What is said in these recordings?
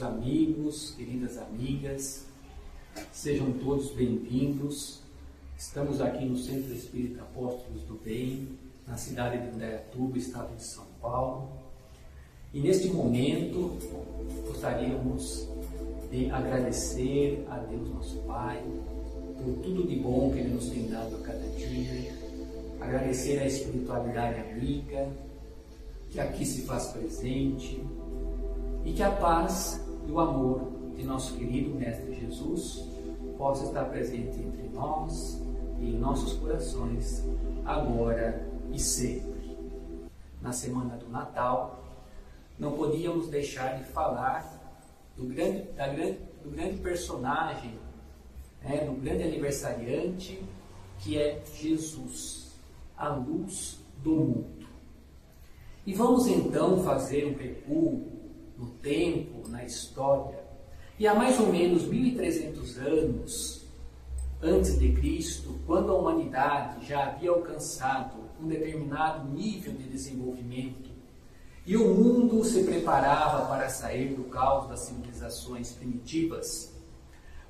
Queridos amigos, queridas amigas, sejam todos bem-vindos. Estamos aqui no Centro Espírita Apóstolos do Bem, na cidade de Indaiatuba, estado de São Paulo. E neste momento, gostaríamos de agradecer a Deus nosso Pai por tudo de bom que Ele nos tem dado a cada dia, agradecer a espiritualidade amiga que aqui se faz presente e que a paz e o amor de nosso querido Mestre Jesus possa estar presente entre nós e em nossos corações, agora e sempre. Na semana do Natal, não podíamos deixar de falar do grande, da grande, do grande personagem, né, do grande aniversariante, que é Jesus, a luz do mundo. E vamos então fazer um recuo no tempo, na história. E há mais ou menos 1300 anos antes de Cristo, quando a humanidade já havia alcançado um determinado nível de desenvolvimento e o mundo se preparava para sair do caos das civilizações primitivas,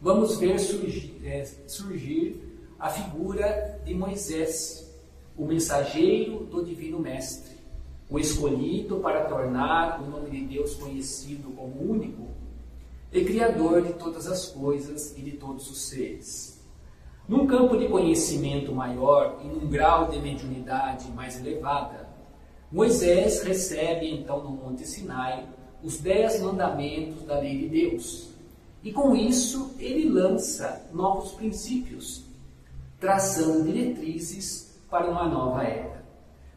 vamos ver surgir, é, surgir a figura de Moisés, o mensageiro do Divino Mestre o escolhido para tornar o nome de Deus conhecido como único e Criador de todas as coisas e de todos os seres. Num campo de conhecimento maior e num grau de mediunidade mais elevada, Moisés recebe então no Monte Sinai os dez mandamentos da lei de Deus. E com isso ele lança novos princípios, traçando diretrizes para uma nova era.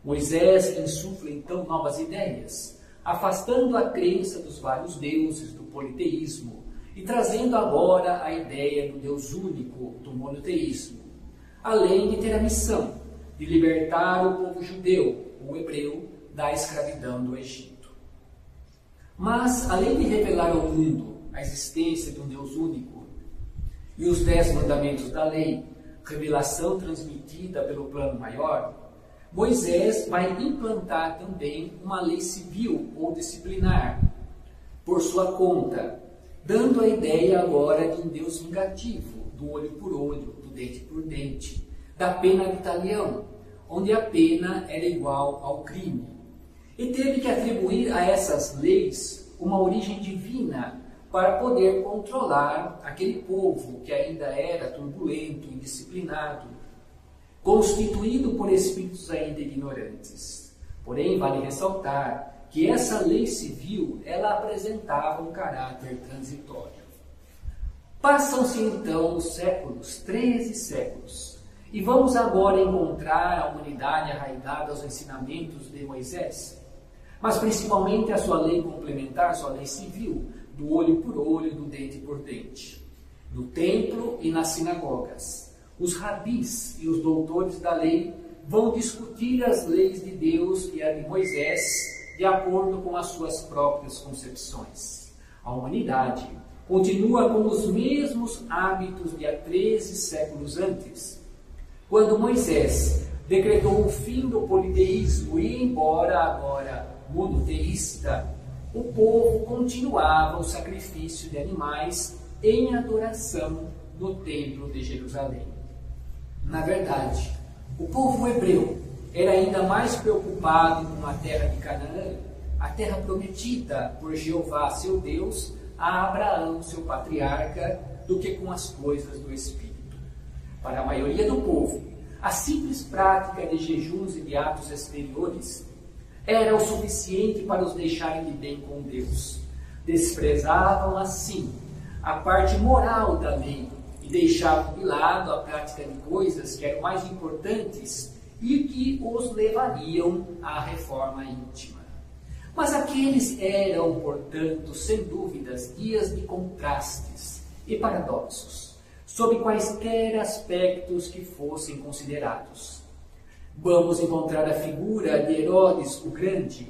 Moisés insufla então novas ideias, afastando a crença dos vários deuses, do politeísmo, e trazendo agora a ideia do Deus único, do monoteísmo, além de ter a missão de libertar o povo judeu, o hebreu, da escravidão do Egito. Mas, além de revelar ao mundo a existência de um Deus único e os dez mandamentos da lei, revelação transmitida pelo plano maior, Moisés vai implantar também uma lei civil ou disciplinar por sua conta, dando a ideia agora de um Deus vingativo, do olho por olho, do dente por dente, da pena de talião, onde a pena era igual ao crime. E teve que atribuir a essas leis uma origem divina para poder controlar aquele povo que ainda era turbulento, indisciplinado, constituído por espíritos ainda ignorantes. Porém, vale ressaltar que essa lei civil, ela apresentava um caráter transitório. Passam-se então os séculos, 13 séculos, e vamos agora encontrar a humanidade arraigada aos ensinamentos de Moisés, mas principalmente a sua lei complementar, sua lei civil, do olho por olho, do dente por dente, no templo e nas sinagogas os rabis e os doutores da lei vão discutir as leis de Deus e a de Moisés de acordo com as suas próprias concepções. A humanidade continua com os mesmos hábitos de há 13 séculos antes, quando Moisés decretou o fim do politeísmo e, embora agora monoteísta, o povo continuava o sacrifício de animais em adoração no Templo de Jerusalém. Na verdade, o povo hebreu era ainda mais preocupado com a terra de Canaã, a terra prometida por Jeová, seu Deus, a Abraão, seu patriarca, do que com as coisas do Espírito. Para a maioria do povo, a simples prática de jejuns e de atos exteriores era o suficiente para os deixarem de bem com Deus. Desprezavam assim a parte moral da lei e deixavam de lado a prática de coisas que eram mais importantes e que os levariam à reforma íntima. Mas aqueles eram, portanto, sem dúvidas, dias de contrastes e paradoxos, sob quaisquer aspectos que fossem considerados. Vamos encontrar a figura de Herodes o Grande,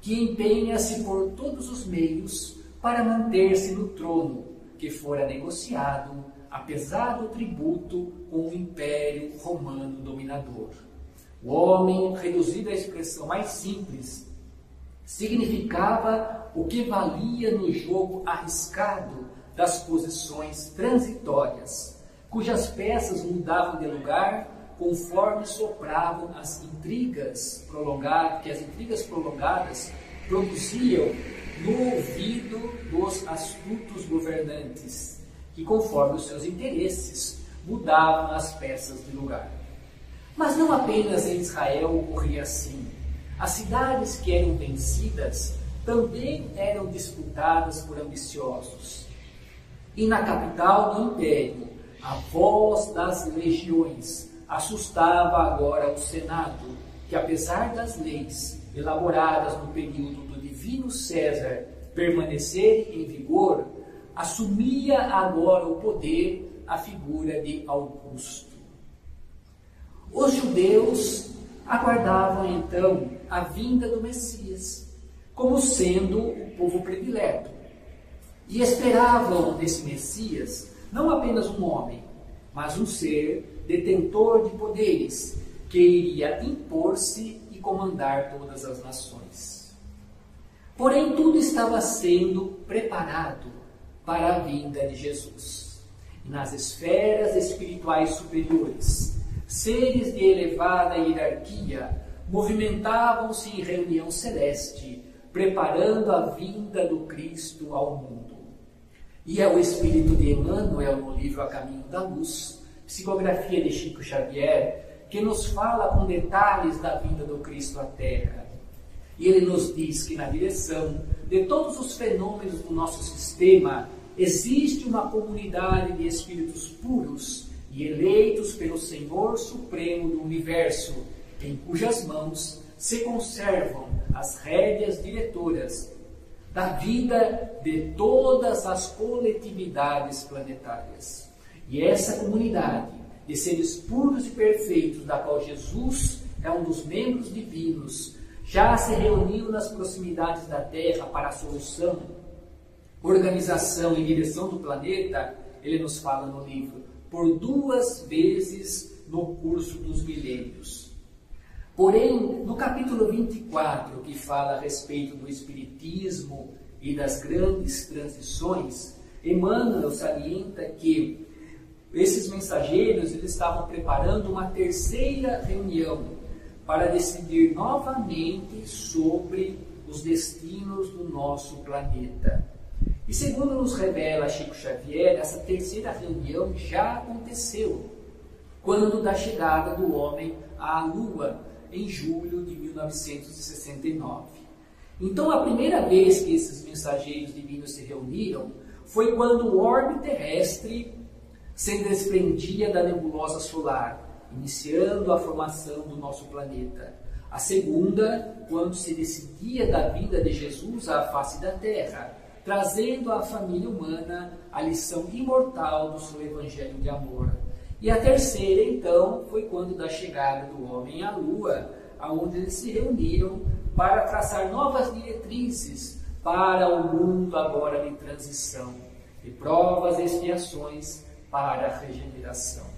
que empenha-se por todos os meios para manter-se no trono que fora negociado apesar do tributo com o Império Romano dominador. O homem, reduzido à expressão mais simples, significava o que valia no jogo arriscado das posições transitórias, cujas peças mudavam de lugar conforme sopravam as intrigas prolongadas, que as intrigas prolongadas produziam no ouvido dos astutos governantes, que conforme os seus interesses mudavam as peças de lugar. Mas não apenas em Israel ocorria assim. As cidades que eram vencidas também eram disputadas por ambiciosos. E na capital do império, a voz das legiões assustava agora o Senado, que apesar das leis elaboradas no período do divino César permanecerem em vigor, assumia agora o poder a figura de Augusto. Os judeus aguardavam então a vinda do Messias, como sendo o povo predileto. E esperavam desse Messias não apenas um homem, mas um ser detentor de poderes, que iria impor-se e comandar todas as nações. Porém, tudo estava sendo preparado para a vinda de Jesus. nas esferas espirituais superiores, seres de elevada hierarquia movimentavam-se em reunião celeste, preparando a vinda do Cristo ao mundo. E é o espírito de Emmanuel no livro A Caminho da Luz, psicografia de Chico Xavier, que nos fala com detalhes da vinda do Cristo à Terra. E ele nos diz que na direção de todos os fenômenos do nosso sistema existe uma comunidade de espíritos puros e eleitos pelo Senhor Supremo do Universo, em cujas mãos se conservam as rédeas diretoras da vida de todas as coletividades planetárias. E essa comunidade de seres puros e perfeitos, da qual Jesus é um dos membros divinos, já se reuniu nas proximidades da Terra para a solução, organização e direção do planeta, ele nos fala no livro, por duas vezes no curso dos milênios. Porém, no capítulo 24, que fala a respeito do Espiritismo e das grandes transições, Emmanuel salienta que esses mensageiros eles estavam preparando uma terceira reunião para decidir novamente sobre os destinos do nosso planeta. E segundo nos revela Chico Xavier, essa terceira reunião já aconteceu quando da chegada do homem à Lua, em julho de 1969. Então, a primeira vez que esses mensageiros divinos se reuniram foi quando o orbe terrestre se desprendia da nebulosa solar, iniciando a formação do nosso planeta. A segunda, quando se decidia da vinda de Jesus à face da terra, trazendo à família humana a lição imortal do seu evangelho de amor. E a terceira, então, foi quando da chegada do homem à lua, aonde eles se reuniram para traçar novas diretrizes para o mundo agora de transição, de provas e expiações para a regeneração.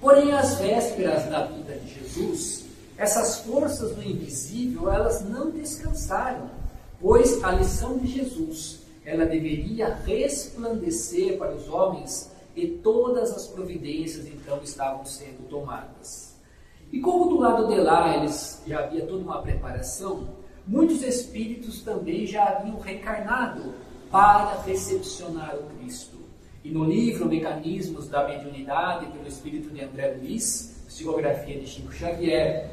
Porém, às vésperas da vida de Jesus, essas forças do invisível, elas não descansaram pois a lição de Jesus, ela deveria resplandecer para os homens e todas as providências então estavam sendo tomadas. E como do lado de lá eles já havia toda uma preparação, muitos espíritos também já haviam reencarnado para recepcionar o Cristo. E no livro Mecanismos da Mediunidade, pelo espírito de André Luiz, psicografia de Chico Xavier,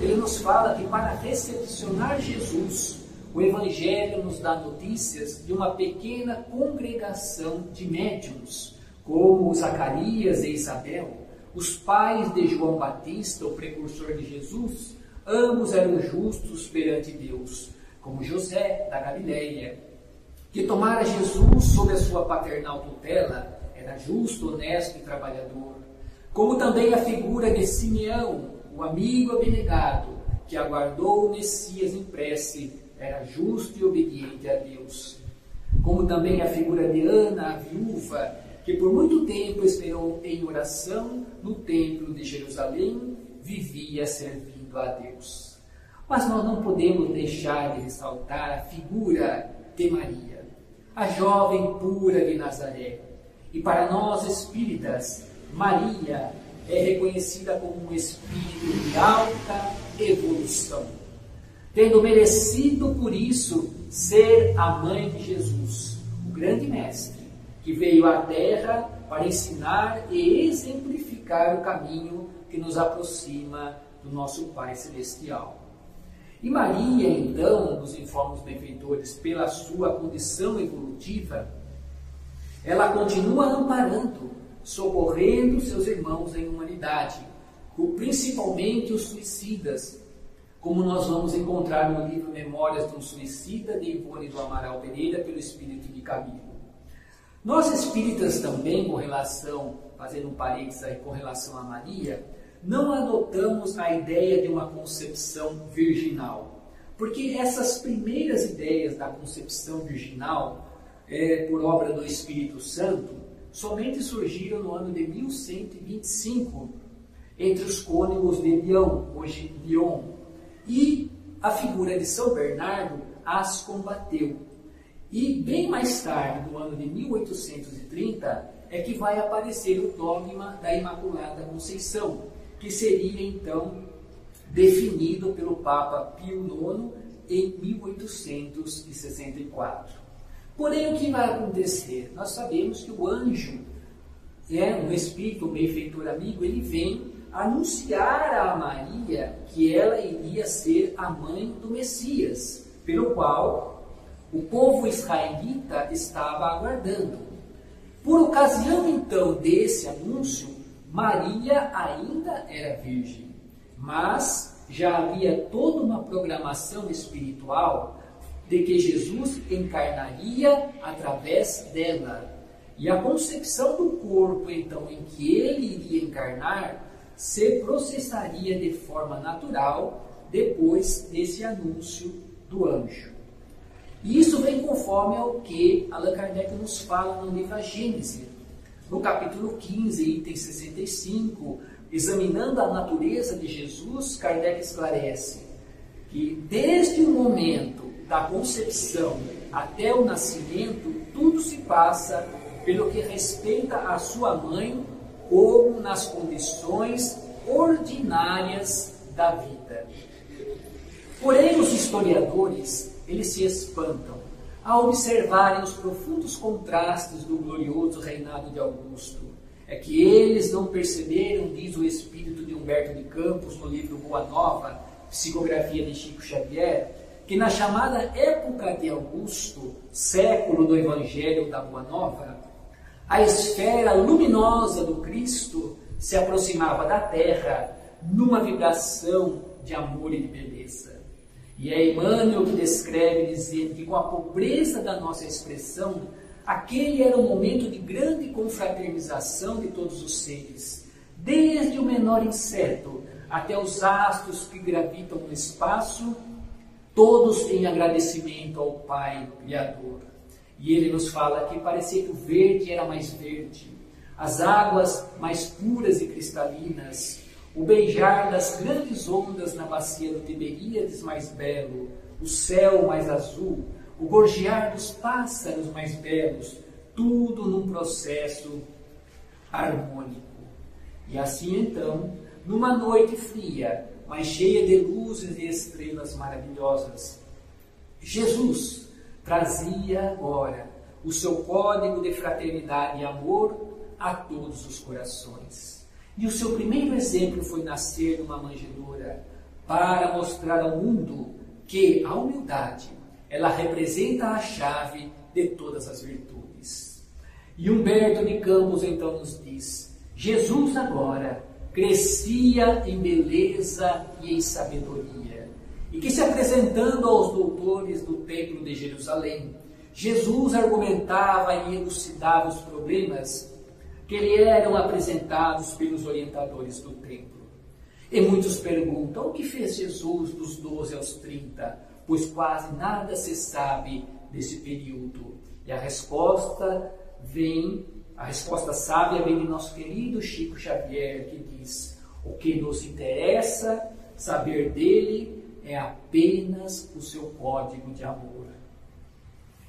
ele nos fala que para recepcionar Jesus, o Evangelho nos dá notícias de uma pequena congregação de médiums, como Zacarias e Isabel, os pais de João Batista, o precursor de Jesus, ambos eram justos perante Deus, como José da Galileia, que tomara Jesus sob a sua paternal tutela, era justo, honesto e trabalhador, como também a figura de Simeão, o amigo abnegado, que aguardou o Messias em prece era justo e obediente a Deus. Como também a figura de Ana, a viúva, que por muito tempo esperou em oração no templo de Jerusalém, vivia servindo a Deus. Mas nós não podemos deixar de ressaltar a figura de Maria, a jovem pura de Nazaré. E para nós espíritas, Maria é reconhecida como um espírito de alta evolução, tendo merecido por isso ser a mãe de Jesus, o grande mestre, que veio à Terra para ensinar e exemplificar o caminho que nos aproxima do nosso Pai Celestial. E Maria, então, nos informa os benfeitores, pela sua condição evolutiva, ela continua amparando socorrendo seus irmãos em humanidade, principalmente os suicidas, como nós vamos encontrar no livro Memórias de um Suicida, de Ivone do Amaral Pereira, pelo Espírito de Camilo. Nós espíritas também, com relação, fazendo um parênteses aí, com relação a Maria, não adotamos a ideia de uma concepção virginal. Porque essas primeiras ideias da concepção virginal, é, por obra do Espírito Santo, somente surgiram no ano de 1125 entre os cônegos de Lyon, hoje Lyon, e a figura de São Bernardo as combateu. E bem mais tarde, no ano de 1830, é que vai aparecer o dogma da Imaculada Conceição, que seria então definido pelo Papa Pio IX em 1864. Porém, o que vai acontecer? Nós sabemos que o anjo, é um espírito, um benfeitor amigo, ele vem anunciar a Maria que ela iria ser a mãe do Messias, pelo qual o povo israelita estava aguardando. Por ocasião então desse anúncio, Maria ainda era virgem, mas já havia toda uma programação espiritual de que Jesus encarnaria através dela. E a concepção do corpo, então, em que ele iria encarnar, se processaria de forma natural depois desse anúncio do anjo. E isso vem conforme ao que Allan Kardec nos fala no livro A Gênese, no capítulo 15, item 65, examinando a natureza de Jesus, Kardec esclarece que desde o momento da concepção até o nascimento, tudo se passa pelo que respeita a sua mãe, como nas condições ordinárias da vida. Porém, os historiadores, eles se espantam ao observarem os profundos contrastes do glorioso reinado de Augusto. É que eles não perceberam, diz o espírito de Humberto de Campos no livro Boa Nova, psicografia de Chico Xavier, que na chamada época de Augusto, século do Evangelho da Boa Nova, a esfera luminosa do Cristo se aproximava da terra numa vibração de amor e de beleza. E é Emmanuel que descreve dizendo que com a pobreza da nossa expressão, aquele era um momento de grande confraternização de todos os seres, desde o menor inseto até os astros que gravitam no espaço todos em agradecimento ao Pai Criador. E ele nos fala que parecia que o verde era mais verde, as águas mais puras e cristalinas, o beijar das grandes ondas na bacia do Tiberíades mais belo, o céu mais azul, o gorjear dos pássaros mais belos, tudo num processo harmônico. E assim então, numa noite fria, mas cheia de luzes e estrelas maravilhosas. Jesus trazia agora o seu código de fraternidade e amor a todos os corações. E o seu primeiro exemplo foi nascer numa manjedoura para mostrar ao mundo que a humildade ela representa a chave de todas as virtudes. E Humberto de Campos então nos diz: Jesus agora crescia em beleza e em sabedoria, e que se apresentando aos doutores do Templo de Jerusalém, Jesus argumentava e elucidava os problemas que lhe eram apresentados pelos orientadores do templo. E muitos perguntam o que fez Jesus dos 12 aos 30, pois quase nada se sabe desse período. E a resposta vem a resposta sábia vem de nosso querido Chico Xavier, que diz: o que nos interessa saber dele é apenas o seu código de amor.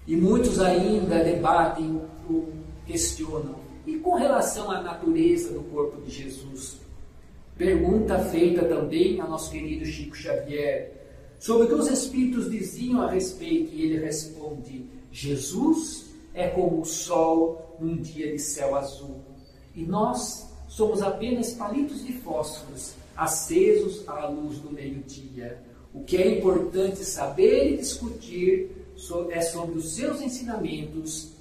E muitos ainda debatem, questionam. E com relação à natureza do corpo de Jesus? Pergunta feita também a nosso querido Chico Xavier sobre o que os Espíritos diziam a respeito, e ele responde: Jesus é como o sol num dia de céu azul, e nós somos apenas palitos de fósforos acesos à luz do meio-dia. O que é importante saber e discutir é sobre os seus ensinamentos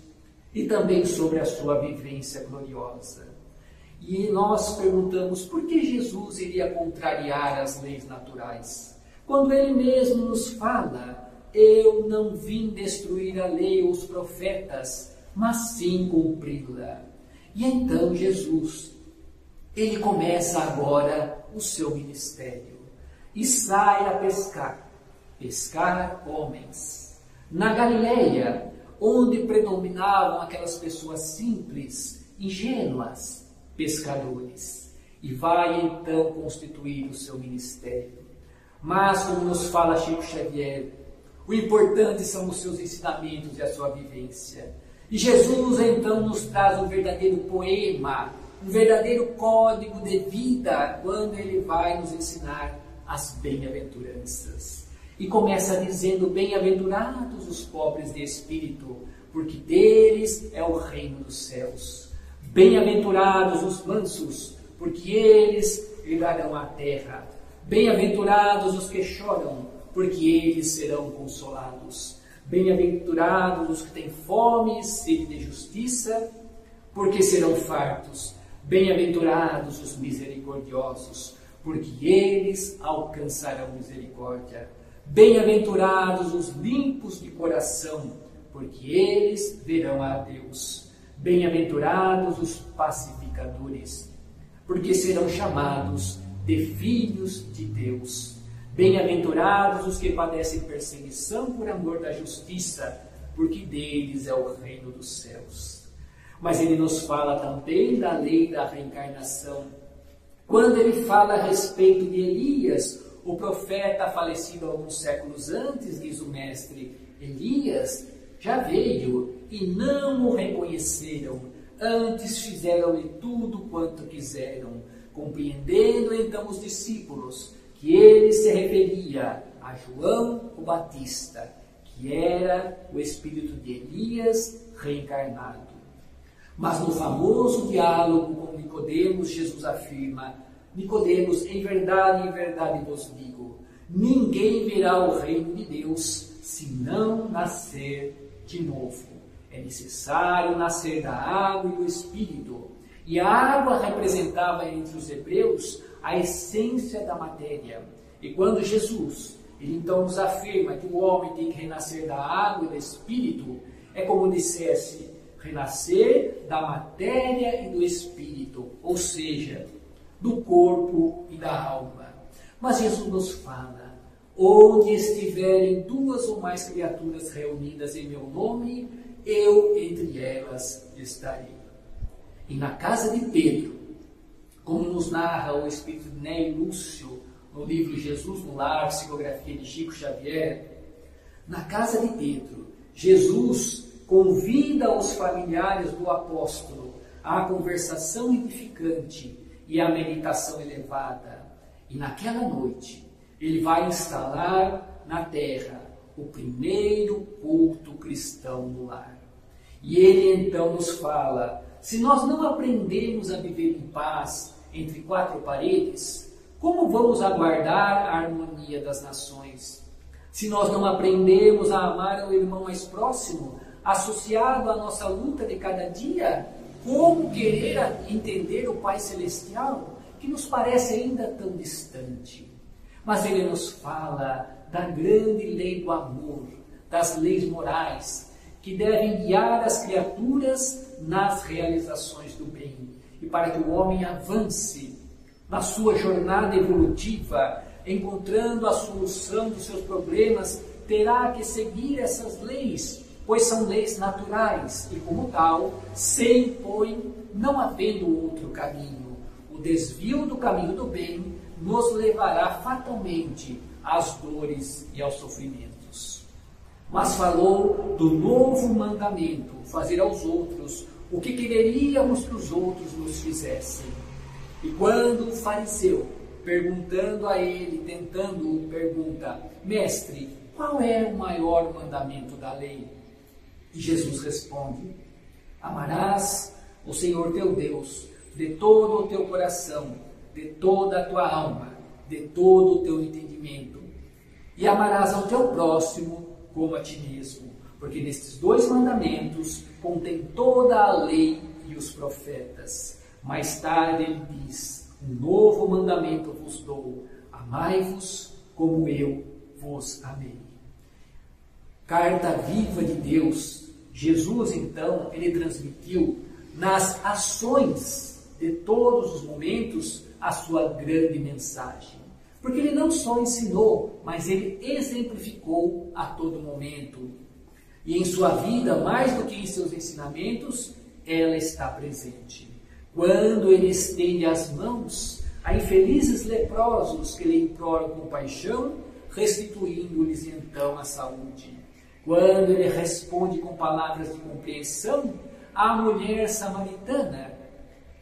e também sobre a sua vivência gloriosa. E nós perguntamos por que Jesus iria contrariar as leis naturais? Quando ele mesmo nos fala, eu não vim destruir a lei ou os profetas, mas sim cumpri-la. E então Jesus, ele começa agora o seu ministério e sai a pescar, pescar homens. Na Galileia, onde predominavam aquelas pessoas simples, ingênuas, pescadores, e vai então constituir o seu ministério. Mas, como nos fala Chico Xavier, o importante são os seus ensinamentos e a sua vivência. E Jesus então nos traz um verdadeiro poema, um verdadeiro código de vida, quando ele vai nos ensinar as bem-aventuranças. E começa dizendo: Bem-aventurados os pobres de espírito, porque deles é o reino dos céus. Bem-aventurados os mansos, porque eles herdarão a terra. Bem-aventurados os que choram, porque eles serão consolados. Bem-aventurados os que têm fome e sede de justiça, porque serão fartos. Bem-aventurados os misericordiosos, porque eles alcançarão misericórdia. Bem-aventurados os limpos de coração, porque eles verão a Deus. Bem-aventurados os pacificadores, porque serão chamados de filhos de Deus. Bem-aventurados os que padecem perseguição por amor da justiça, porque deles é o reino dos céus. Mas ele nos fala também da lei da reencarnação. Quando ele fala a respeito de Elias, o profeta falecido alguns séculos antes, diz o mestre, Elias já veio e não o reconheceram, antes fizeram-lhe tudo quanto quiseram, compreendendo então os discípulos que ele se referia a João o Batista, que era o espírito de Elias reencarnado. Mas no famoso diálogo com Nicodemos, Jesus afirma: Nicodemos, em verdade, em verdade vos digo, ninguém verá o reino de Deus se não nascer de novo. É necessário nascer da água e do Espírito. E a água representava entre os hebreus a essência da matéria. E quando Jesus, ele então nos afirma que o homem tem que renascer da água e do Espírito, é como dissesse renascer da matéria e do Espírito, ou seja, do corpo e da alma. Mas Jesus nos fala: onde estiverem duas ou mais criaturas reunidas em meu nome, eu entre elas estarei. E na casa de Pedro, como nos narra o espírito de Ney Lúcio no livro Jesus no Lar, psicografia de Chico Xavier, na casa de Pedro, Jesus convida os familiares do apóstolo à conversação edificante e à meditação elevada. E naquela noite, ele vai instalar na terra o primeiro culto cristão no lar. E ele então nos fala: se nós não aprendemos a viver em paz entre quatro paredes, como vamos aguardar a harmonia das nações? Se nós não aprendemos a amar o irmão mais próximo, associado à nossa luta de cada dia, como querer entender o Pai Celestial, que nos parece ainda tão distante? Mas ele nos fala da grande lei do amor, das leis morais, que devem guiar as criaturas nas realizações do bem. E para que o homem avance na sua jornada evolutiva, encontrando a solução dos seus problemas, terá que seguir essas leis pois são leis naturais e, como tal, se impõem não havendo outro caminho. O desvio do caminho do bem nos levará fatalmente às dores e aos sofrimentos. Mas falou do novo mandamento, fazer aos outros o que quereríamos que os outros nos fizessem. E quando o fariseu, perguntando a ele, tentando, pergunta: Mestre, qual é o maior mandamento da lei? E Jesus responde: Amarás o Senhor teu Deus de todo o teu coração, de toda a tua alma, de todo o teu entendimento. E amarás ao teu próximo como a ti mesmo. Porque nestes dois mandamentos contém toda a lei e os profetas. Mais tarde ele diz: Um novo mandamento vos dou: amai-vos como eu vos amei. Carta viva de Deus. Jesus, então, ele transmitiu nas ações de todos os momentos a sua grande mensagem. Porque ele não só ensinou, mas ele exemplificou a todo momento. E em sua vida, mais do que em seus ensinamentos, ela está presente. Quando ele estende as mãos a infelizes leprosos que lhe imploram compaixão, restituindo-lhes então a saúde. Quando ele responde com palavras de compreensão à mulher samaritana,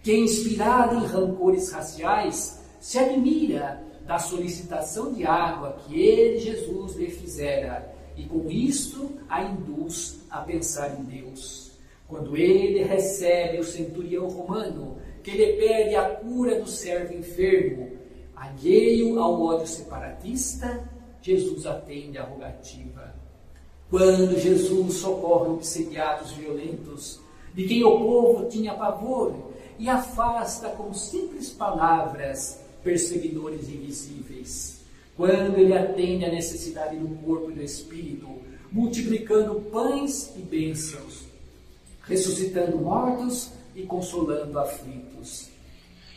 que, inspirada em rancores raciais, se admira da solicitação de água que ele, Jesus, lhe fizera, e com isto a induz a pensar em Deus. Quando ele recebe o centurião romano, que lhe pede a cura do servo enfermo, alheio ao ódio separatista, Jesus atende a rogativa. Quando Jesus socorre obsediados violentos, de quem o povo tinha pavor, e afasta com simples palavras perseguidores invisíveis. Quando ele atende à necessidade do corpo e do espírito, multiplicando pães e bênçãos, ressuscitando mortos e consolando aflitos.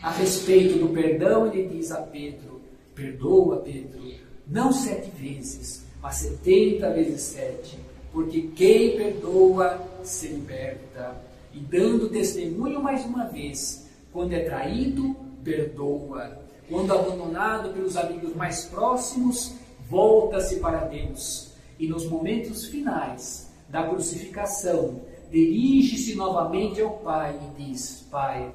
A respeito do perdão, ele diz a Pedro: Perdoa, Pedro, não sete vezes, mas setenta vezes sete, porque quem perdoa se liberta. E dando testemunho mais uma vez, quando é traído, perdoa. Quando abandonado pelos amigos mais próximos, volta-se para Deus. E nos momentos finais da crucificação, dirige-se novamente ao Pai e diz: Pai,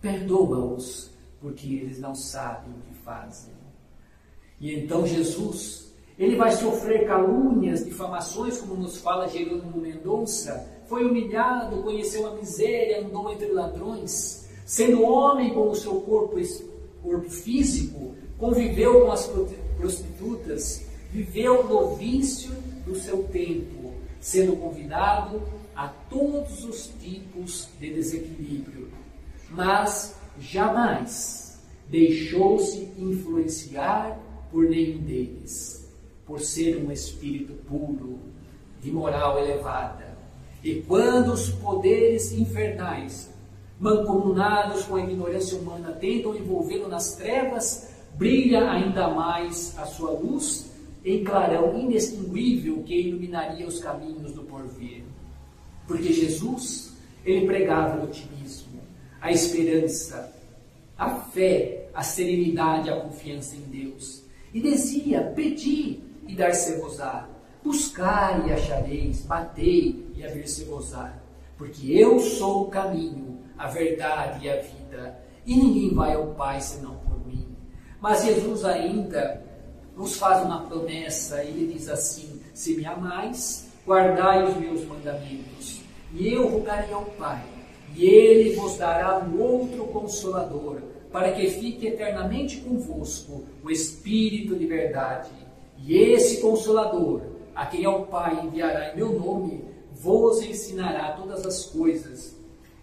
perdoa-os, porque eles não sabem o que fazem. E então Jesus, ele vai sofrer calúnias, difamações, como nos fala Jerônimo Mendonça, foi humilhado, conheceu a miséria, andou entre ladrões, sendo homem com o seu corpo corpo físico, conviveu com as prostitutas, viveu no vício do seu tempo, sendo convidado a todos os tipos de desequilíbrio, mas jamais deixou-se influenciar por nenhum deles, por ser um espírito puro, de moral elevada. E quando os poderes infernais mancomunados com a ignorância humana, tentam envolvê-lo nas trevas, brilha ainda mais a sua luz em clarão inextinguível que iluminaria os caminhos do porvir. Porque Jesus, ele pregava o otimismo, a esperança, a fé, a serenidade, a confiança em Deus. E dizia: Pedi e dar-se-vos-á, buscai e achareis, batei e abrir-se-vos-á, porque eu sou o caminho, a verdade e a vida, e ninguém vai ao Pai senão por mim. Mas Jesus ainda nos faz uma promessa, ele diz assim: Se me amais, guardai os meus mandamentos, e eu rogarei ao Pai, e ele vos dará um outro consolador, para que fique eternamente convosco o Espírito de verdade. E esse consolador, a quem ao Pai enviará em meu nome, vos ensinará todas as coisas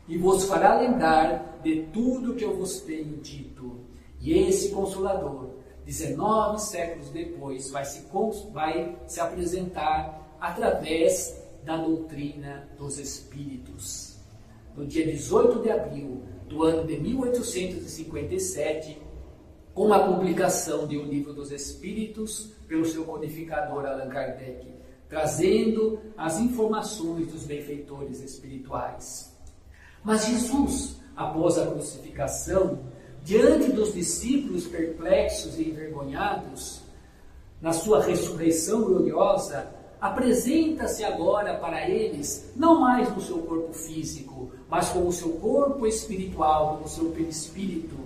e vos fará lembrar de tudo que eu vos tenho dito. E esse Consolador, 19 séculos depois, vai se, vai se apresentar através da doutrina dos Espíritos. No dia 18 de abril do ano de 1857, com a publicação de O Livro dos Espíritos pelo seu codificador Allan Kardec, trazendo as informações dos benfeitores espirituais. Mas Jesus, após a crucificação, diante dos discípulos perplexos e envergonhados, na sua ressurreição gloriosa, apresenta-se agora para eles, não mais no seu corpo físico, mas como o seu corpo espiritual, como o seu perispírito.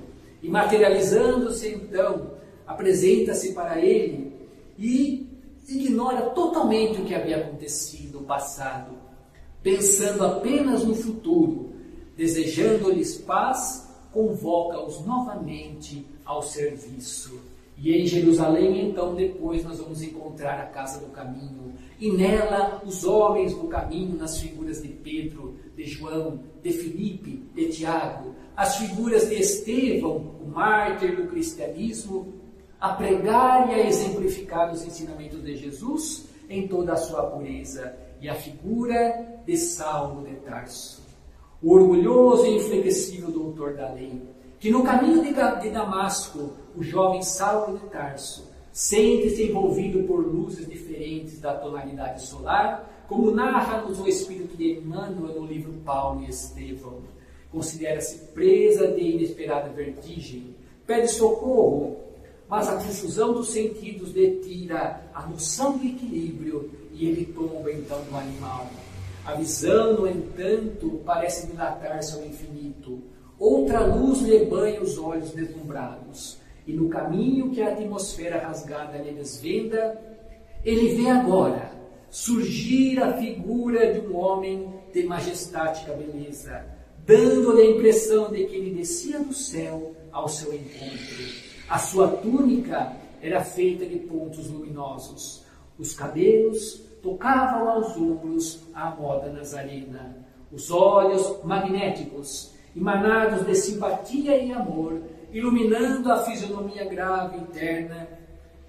E materializando-se então, apresenta-se para ele e ignora totalmente o que havia acontecido no passado, pensando apenas no futuro, desejando-lhes paz, convoca-os novamente ao serviço. E em Jerusalém, então, depois nós vamos encontrar a casa do caminho, e nela os homens do caminho, nas figuras de Pedro, de João, de Filipe, de Tiago, as figuras de Estevão, o mártir do cristianismo, a pregar e a exemplificar os ensinamentos de Jesus em toda a sua pureza, e a figura de Saulo de Tarso, o orgulhoso e inflexível doutor da lei, que no caminho de Damasco, o jovem Saulo de Tarso sente-se envolvido por luzes diferentes da tonalidade solar, como narra-nos o espírito de Emmanuel no livro Paulo e Estevão. Considera-se presa de inesperada vertigem, pede socorro, mas a confusão dos sentidos detira a noção do equilíbrio e ele tomba então no animal. A visão, no entanto, parece dilatar-se ao infinito. Outra luz lhe banha os olhos deslumbrados. E no caminho que a atmosfera rasgada lhe desvenda, ele vê agora surgir a figura de um homem de majestática beleza, dando-lhe a impressão de que ele descia do céu ao seu encontro. A sua túnica era feita de pontos luminosos. Os cabelos tocavam aos ombros a moda nazarena. Os olhos magnéticos, emanados de simpatia e amor, iluminando a fisionomia grave interna,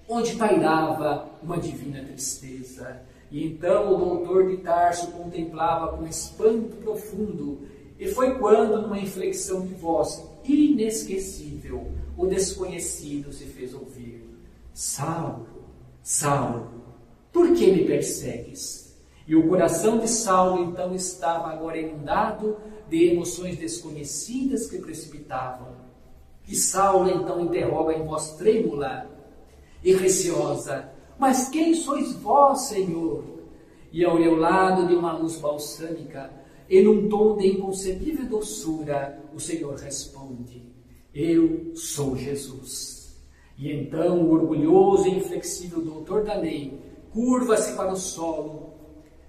onde pairava uma divina tristeza. E então o doutor de Tarso contemplava com espanto profundo, e foi quando, numa inflexão de voz inesquecível, o desconhecido se fez ouvir: Saulo, Saulo, por que me persegues? E o coração de Saulo então estava agora inundado de emoções desconhecidas que precipitavam. E Saulo então interroga em voz trêmula e receosa: Mas quem sois vós, Senhor? E ao meu lado de uma luz balsâmica, e num tom de inconcebível doçura, o Senhor responde: eu sou Jesus. E então o orgulhoso e inflexível doutor da lei curva-se para o solo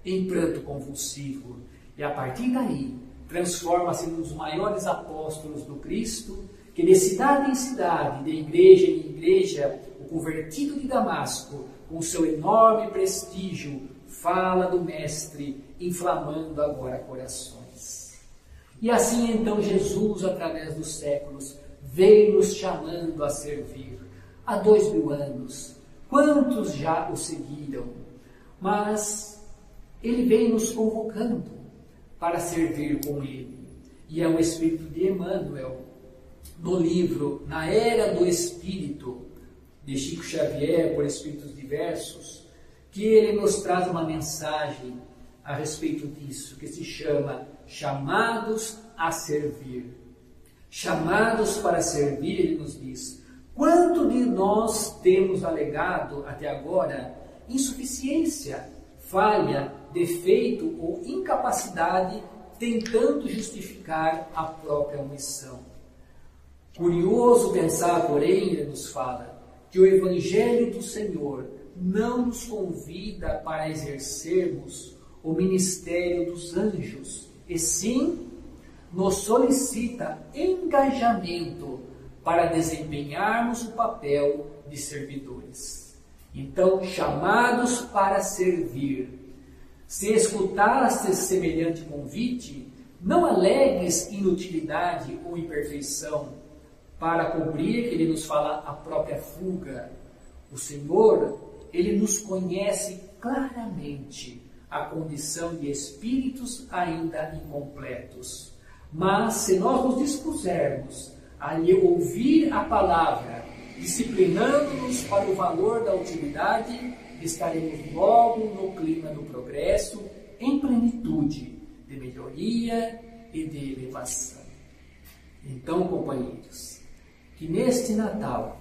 em pranto convulsivo e a partir daí transforma-se num dos maiores apóstolos do Cristo, que de cidade em cidade, de igreja em igreja, o convertido de Damasco, com seu enorme prestígio, fala do Mestre, inflamando agora corações. E assim então Jesus, através dos séculos, veio nos chamando a servir. Há dois mil anos, quantos já o seguiram? Mas ele veio nos convocando para servir com ele. E é o Espírito de Emmanuel, no livro Na Era do Espírito, de Chico Xavier, por Espíritos Diversos, que ele nos traz uma mensagem a respeito disso, que se chama Chamados a Servir chamados para servir, ele nos diz: quanto de nós temos alegado até agora insuficiência, falha, defeito ou incapacidade, tentando justificar a própria omissão? Curioso pensar, porém, ele nos fala que o Evangelho do Senhor não nos convida para exercermos o ministério dos anjos, e sim nos solicita engajamento para desempenharmos o papel de servidores. Então, chamados para servir. Se escutastes semelhante convite, não alegues inutilidade ou imperfeição para cobrir, ele nos fala, a própria fuga. O Senhor, ele nos conhece claramente a condição de espíritos ainda incompletos. Mas se nós nos dispusermos a lhe ouvir a palavra, disciplinando-nos para o valor da utilidade, estaremos logo no clima do progresso, em plenitude de melhoria e de elevação. Então, companheiros, que neste Natal,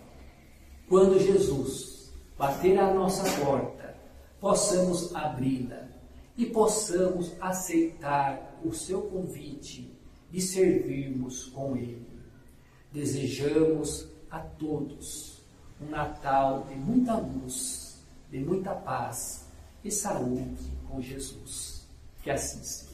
quando Jesus bater à nossa porta, possamos abri-la e possamos aceitar o seu convite de servirmos com Ele. Desejamos a todos um Natal de muita luz, de muita paz e saúde com Jesus. Que assim seja.